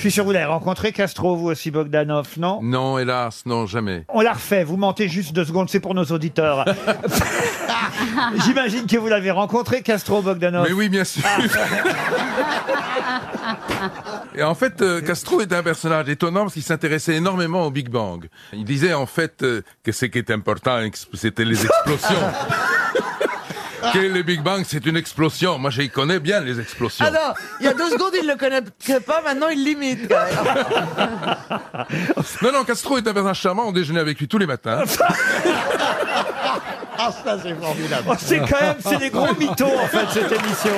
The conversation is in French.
suis sûr que vous l'avez rencontré, Castro, vous aussi, Bogdanov, non? Non, hélas, non, jamais. On l'a refait, vous mentez juste deux secondes, c'est pour nos auditeurs. J'imagine que vous l'avez rencontré, Castro Bogdanov. Mais oui, bien sûr. Et en fait, euh, Castro est un personnage étonnant parce qu'il s'intéressait énormément au Big Bang. Il disait en fait euh, que ce qui est important, c'était les explosions. Que le Big Bang, c'est une explosion. Moi, je connais bien les explosions. Ah non, il y a deux secondes, il ne le connaissait pas, maintenant il l'imite. quand même. Non, non, Castro est un personnage charmant. On déjeunait avec lui tous les matins. Oh, c'est quand même, c'est des gros mythos, en fait, cette émission.